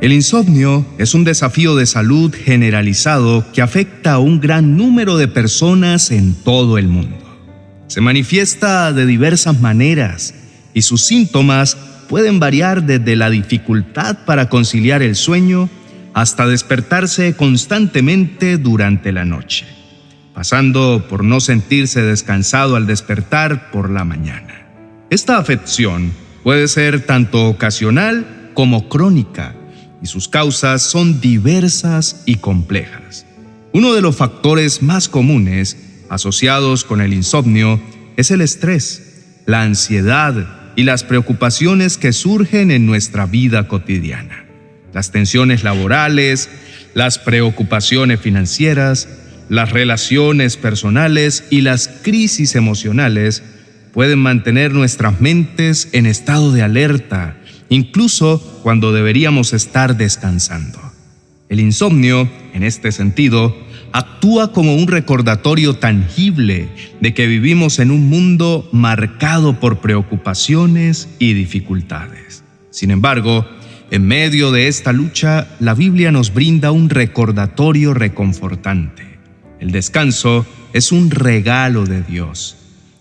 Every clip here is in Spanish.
El insomnio es un desafío de salud generalizado que afecta a un gran número de personas en todo el mundo. Se manifiesta de diversas maneras y sus síntomas pueden variar desde la dificultad para conciliar el sueño hasta despertarse constantemente durante la noche, pasando por no sentirse descansado al despertar por la mañana. Esta afección puede ser tanto ocasional como crónica y sus causas son diversas y complejas. Uno de los factores más comunes asociados con el insomnio es el estrés, la ansiedad y las preocupaciones que surgen en nuestra vida cotidiana. Las tensiones laborales, las preocupaciones financieras, las relaciones personales y las crisis emocionales pueden mantener nuestras mentes en estado de alerta incluso cuando deberíamos estar descansando. El insomnio, en este sentido, actúa como un recordatorio tangible de que vivimos en un mundo marcado por preocupaciones y dificultades. Sin embargo, en medio de esta lucha, la Biblia nos brinda un recordatorio reconfortante. El descanso es un regalo de Dios.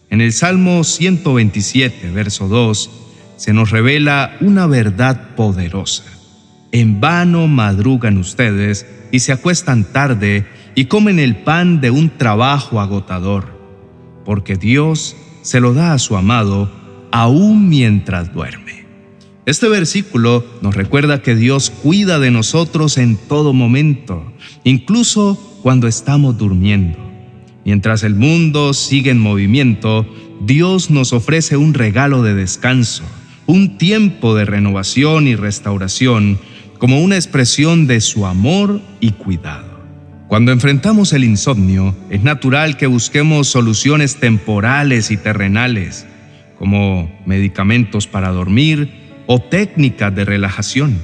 En el Salmo 127, verso 2, se nos revela una verdad poderosa. En vano madrugan ustedes y se acuestan tarde y comen el pan de un trabajo agotador, porque Dios se lo da a su amado aún mientras duerme. Este versículo nos recuerda que Dios cuida de nosotros en todo momento, incluso cuando estamos durmiendo. Mientras el mundo sigue en movimiento, Dios nos ofrece un regalo de descanso un tiempo de renovación y restauración como una expresión de su amor y cuidado. Cuando enfrentamos el insomnio, es natural que busquemos soluciones temporales y terrenales, como medicamentos para dormir o técnicas de relajación.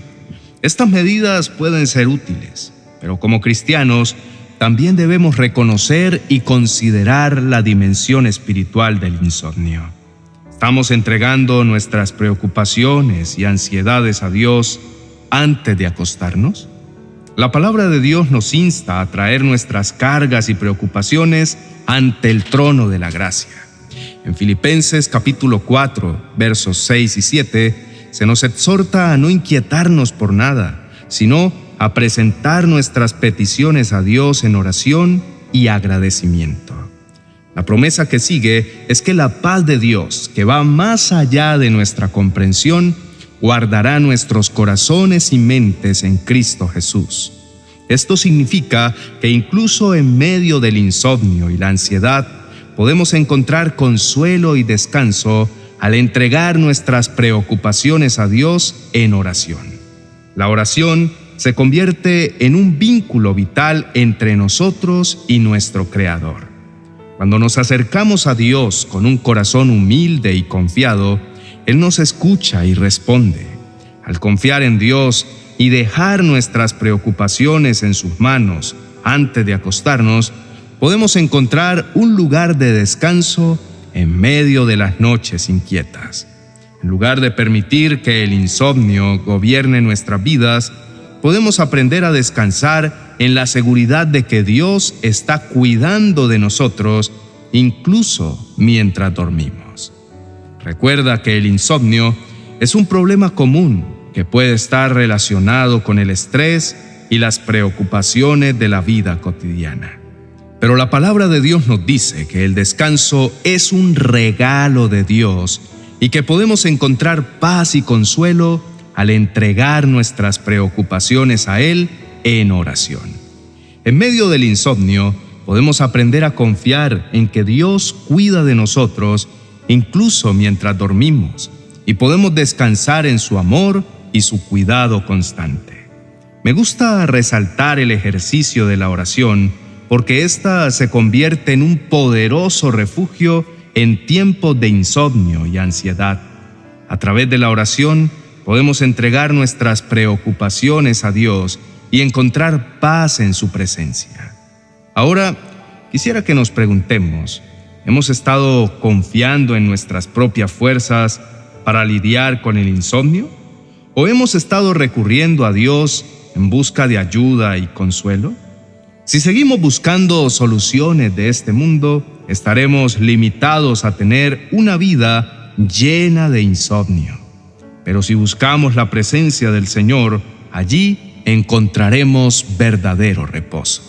Estas medidas pueden ser útiles, pero como cristianos también debemos reconocer y considerar la dimensión espiritual del insomnio. ¿Estamos entregando nuestras preocupaciones y ansiedades a Dios antes de acostarnos? La palabra de Dios nos insta a traer nuestras cargas y preocupaciones ante el trono de la gracia. En Filipenses capítulo 4, versos 6 y 7, se nos exhorta a no inquietarnos por nada, sino a presentar nuestras peticiones a Dios en oración y agradecimiento. La promesa que sigue es que la paz de Dios, que va más allá de nuestra comprensión, guardará nuestros corazones y mentes en Cristo Jesús. Esto significa que incluso en medio del insomnio y la ansiedad, podemos encontrar consuelo y descanso al entregar nuestras preocupaciones a Dios en oración. La oración se convierte en un vínculo vital entre nosotros y nuestro Creador. Cuando nos acercamos a Dios con un corazón humilde y confiado, Él nos escucha y responde. Al confiar en Dios y dejar nuestras preocupaciones en sus manos antes de acostarnos, podemos encontrar un lugar de descanso en medio de las noches inquietas. En lugar de permitir que el insomnio gobierne nuestras vidas, podemos aprender a descansar en la seguridad de que Dios está cuidando de nosotros incluso mientras dormimos. Recuerda que el insomnio es un problema común que puede estar relacionado con el estrés y las preocupaciones de la vida cotidiana. Pero la palabra de Dios nos dice que el descanso es un regalo de Dios y que podemos encontrar paz y consuelo al entregar nuestras preocupaciones a Él en oración. En medio del insomnio, podemos aprender a confiar en que Dios cuida de nosotros incluso mientras dormimos y podemos descansar en su amor y su cuidado constante. Me gusta resaltar el ejercicio de la oración porque ésta se convierte en un poderoso refugio en tiempos de insomnio y ansiedad. A través de la oración, podemos entregar nuestras preocupaciones a Dios y encontrar paz en su presencia. Ahora, quisiera que nos preguntemos, ¿hemos estado confiando en nuestras propias fuerzas para lidiar con el insomnio? ¿O hemos estado recurriendo a Dios en busca de ayuda y consuelo? Si seguimos buscando soluciones de este mundo, estaremos limitados a tener una vida llena de insomnio. Pero si buscamos la presencia del Señor, allí encontraremos verdadero reposo.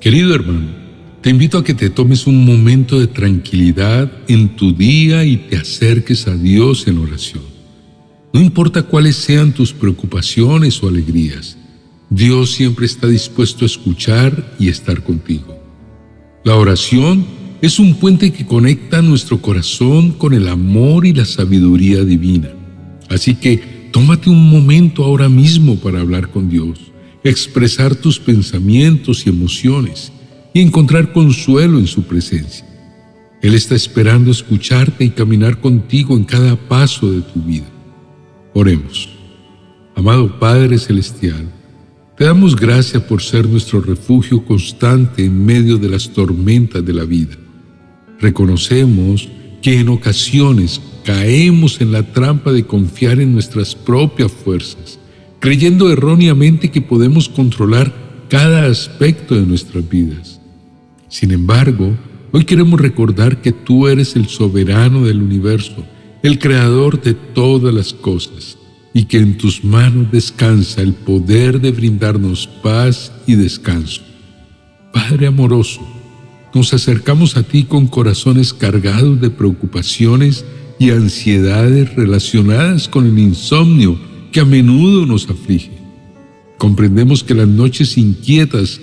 Querido hermano, te invito a que te tomes un momento de tranquilidad en tu día y te acerques a Dios en oración. No importa cuáles sean tus preocupaciones o alegrías, Dios siempre está dispuesto a escuchar y estar contigo. La oración es un puente que conecta nuestro corazón con el amor y la sabiduría divina. Así que tómate un momento ahora mismo para hablar con Dios expresar tus pensamientos y emociones y encontrar consuelo en su presencia. Él está esperando escucharte y caminar contigo en cada paso de tu vida. Oremos. Amado Padre Celestial, te damos gracias por ser nuestro refugio constante en medio de las tormentas de la vida. Reconocemos que en ocasiones caemos en la trampa de confiar en nuestras propias fuerzas creyendo erróneamente que podemos controlar cada aspecto de nuestras vidas. Sin embargo, hoy queremos recordar que tú eres el soberano del universo, el creador de todas las cosas, y que en tus manos descansa el poder de brindarnos paz y descanso. Padre amoroso, nos acercamos a ti con corazones cargados de preocupaciones y ansiedades relacionadas con el insomnio, que a menudo nos aflige. Comprendemos que las noches inquietas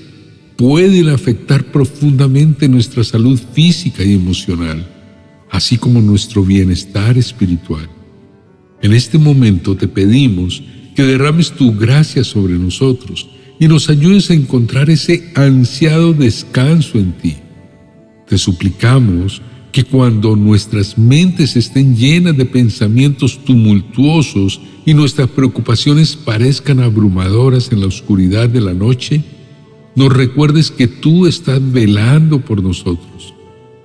pueden afectar profundamente nuestra salud física y emocional, así como nuestro bienestar espiritual. En este momento te pedimos que derrames tu gracia sobre nosotros y nos ayudes a encontrar ese ansiado descanso en ti. Te suplicamos que cuando nuestras mentes estén llenas de pensamientos tumultuosos y nuestras preocupaciones parezcan abrumadoras en la oscuridad de la noche, nos recuerdes que tú estás velando por nosotros.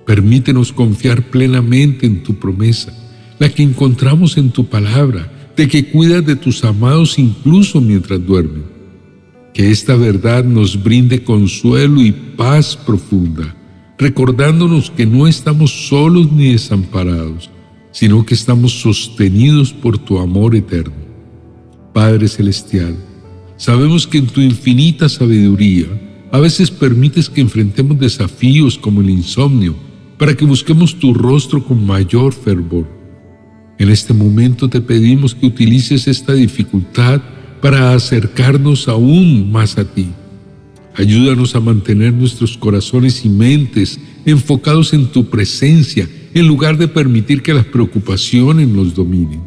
Permítenos confiar plenamente en tu promesa, la que encontramos en tu palabra, de que cuidas de tus amados incluso mientras duermen. Que esta verdad nos brinde consuelo y paz profunda recordándonos que no estamos solos ni desamparados, sino que estamos sostenidos por tu amor eterno. Padre Celestial, sabemos que en tu infinita sabiduría a veces permites que enfrentemos desafíos como el insomnio para que busquemos tu rostro con mayor fervor. En este momento te pedimos que utilices esta dificultad para acercarnos aún más a ti Ayúdanos a mantener nuestros corazones y mentes enfocados en tu presencia en lugar de permitir que las preocupaciones nos dominen.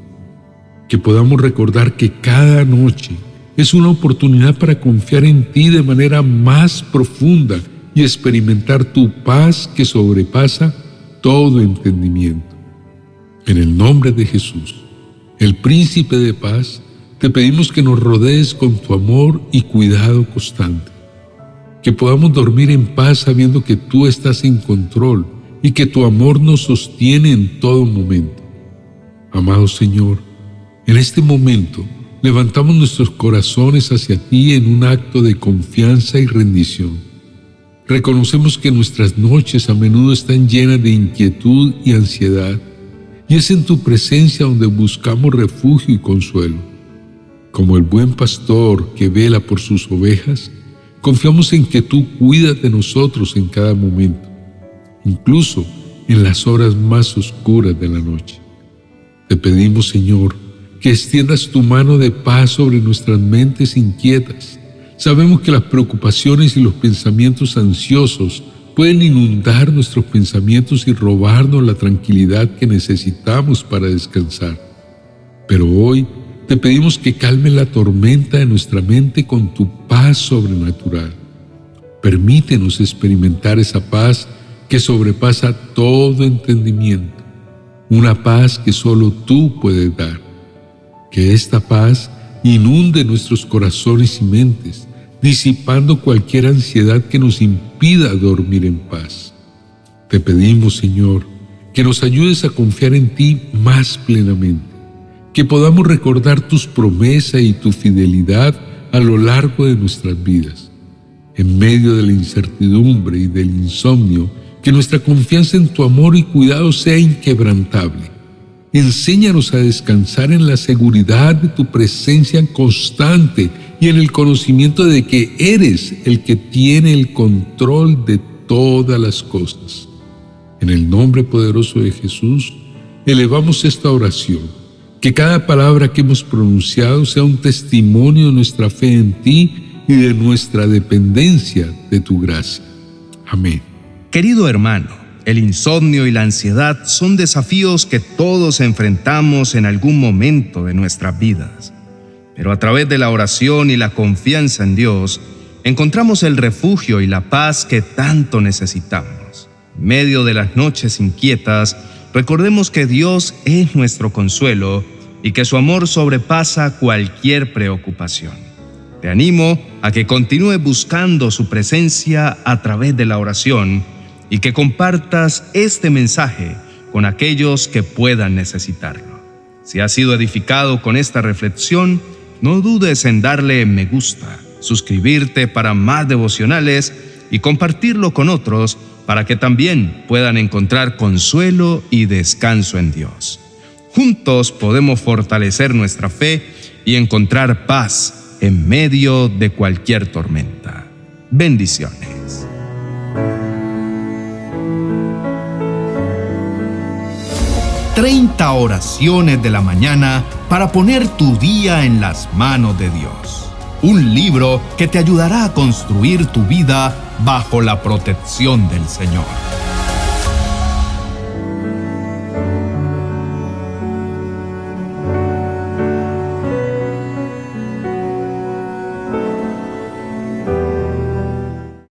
Que podamos recordar que cada noche es una oportunidad para confiar en ti de manera más profunda y experimentar tu paz que sobrepasa todo entendimiento. En el nombre de Jesús, el príncipe de paz, te pedimos que nos rodees con tu amor y cuidado constante que podamos dormir en paz sabiendo que tú estás en control y que tu amor nos sostiene en todo momento. Amado Señor, en este momento levantamos nuestros corazones hacia ti en un acto de confianza y rendición. Reconocemos que nuestras noches a menudo están llenas de inquietud y ansiedad, y es en tu presencia donde buscamos refugio y consuelo. Como el buen pastor que vela por sus ovejas, Confiamos en que tú cuidas de nosotros en cada momento, incluso en las horas más oscuras de la noche. Te pedimos, Señor, que extiendas tu mano de paz sobre nuestras mentes inquietas. Sabemos que las preocupaciones y los pensamientos ansiosos pueden inundar nuestros pensamientos y robarnos la tranquilidad que necesitamos para descansar. Pero hoy te pedimos que calme la tormenta de nuestra mente con tu paz sobrenatural. Permítenos experimentar esa paz que sobrepasa todo entendimiento, una paz que solo tú puedes dar. Que esta paz inunde nuestros corazones y mentes, disipando cualquier ansiedad que nos impida dormir en paz. Te pedimos, Señor, que nos ayudes a confiar en ti más plenamente que podamos recordar tus promesas y tu fidelidad a lo largo de nuestras vidas. En medio de la incertidumbre y del insomnio, que nuestra confianza en tu amor y cuidado sea inquebrantable. Enséñanos a descansar en la seguridad de tu presencia constante y en el conocimiento de que eres el que tiene el control de todas las cosas. En el nombre poderoso de Jesús, elevamos esta oración. Que cada palabra que hemos pronunciado sea un testimonio de nuestra fe en ti y de nuestra dependencia de tu gracia. Amén. Querido hermano, el insomnio y la ansiedad son desafíos que todos enfrentamos en algún momento de nuestras vidas. Pero a través de la oración y la confianza en Dios, encontramos el refugio y la paz que tanto necesitamos. En medio de las noches inquietas, recordemos que Dios es nuestro consuelo y que su amor sobrepasa cualquier preocupación. Te animo a que continúe buscando su presencia a través de la oración y que compartas este mensaje con aquellos que puedan necesitarlo. Si has sido edificado con esta reflexión, no dudes en darle me gusta, suscribirte para más devocionales y compartirlo con otros para que también puedan encontrar consuelo y descanso en Dios. Juntos podemos fortalecer nuestra fe y encontrar paz en medio de cualquier tormenta. Bendiciones. Treinta oraciones de la mañana para poner tu día en las manos de Dios. Un libro que te ayudará a construir tu vida bajo la protección del Señor.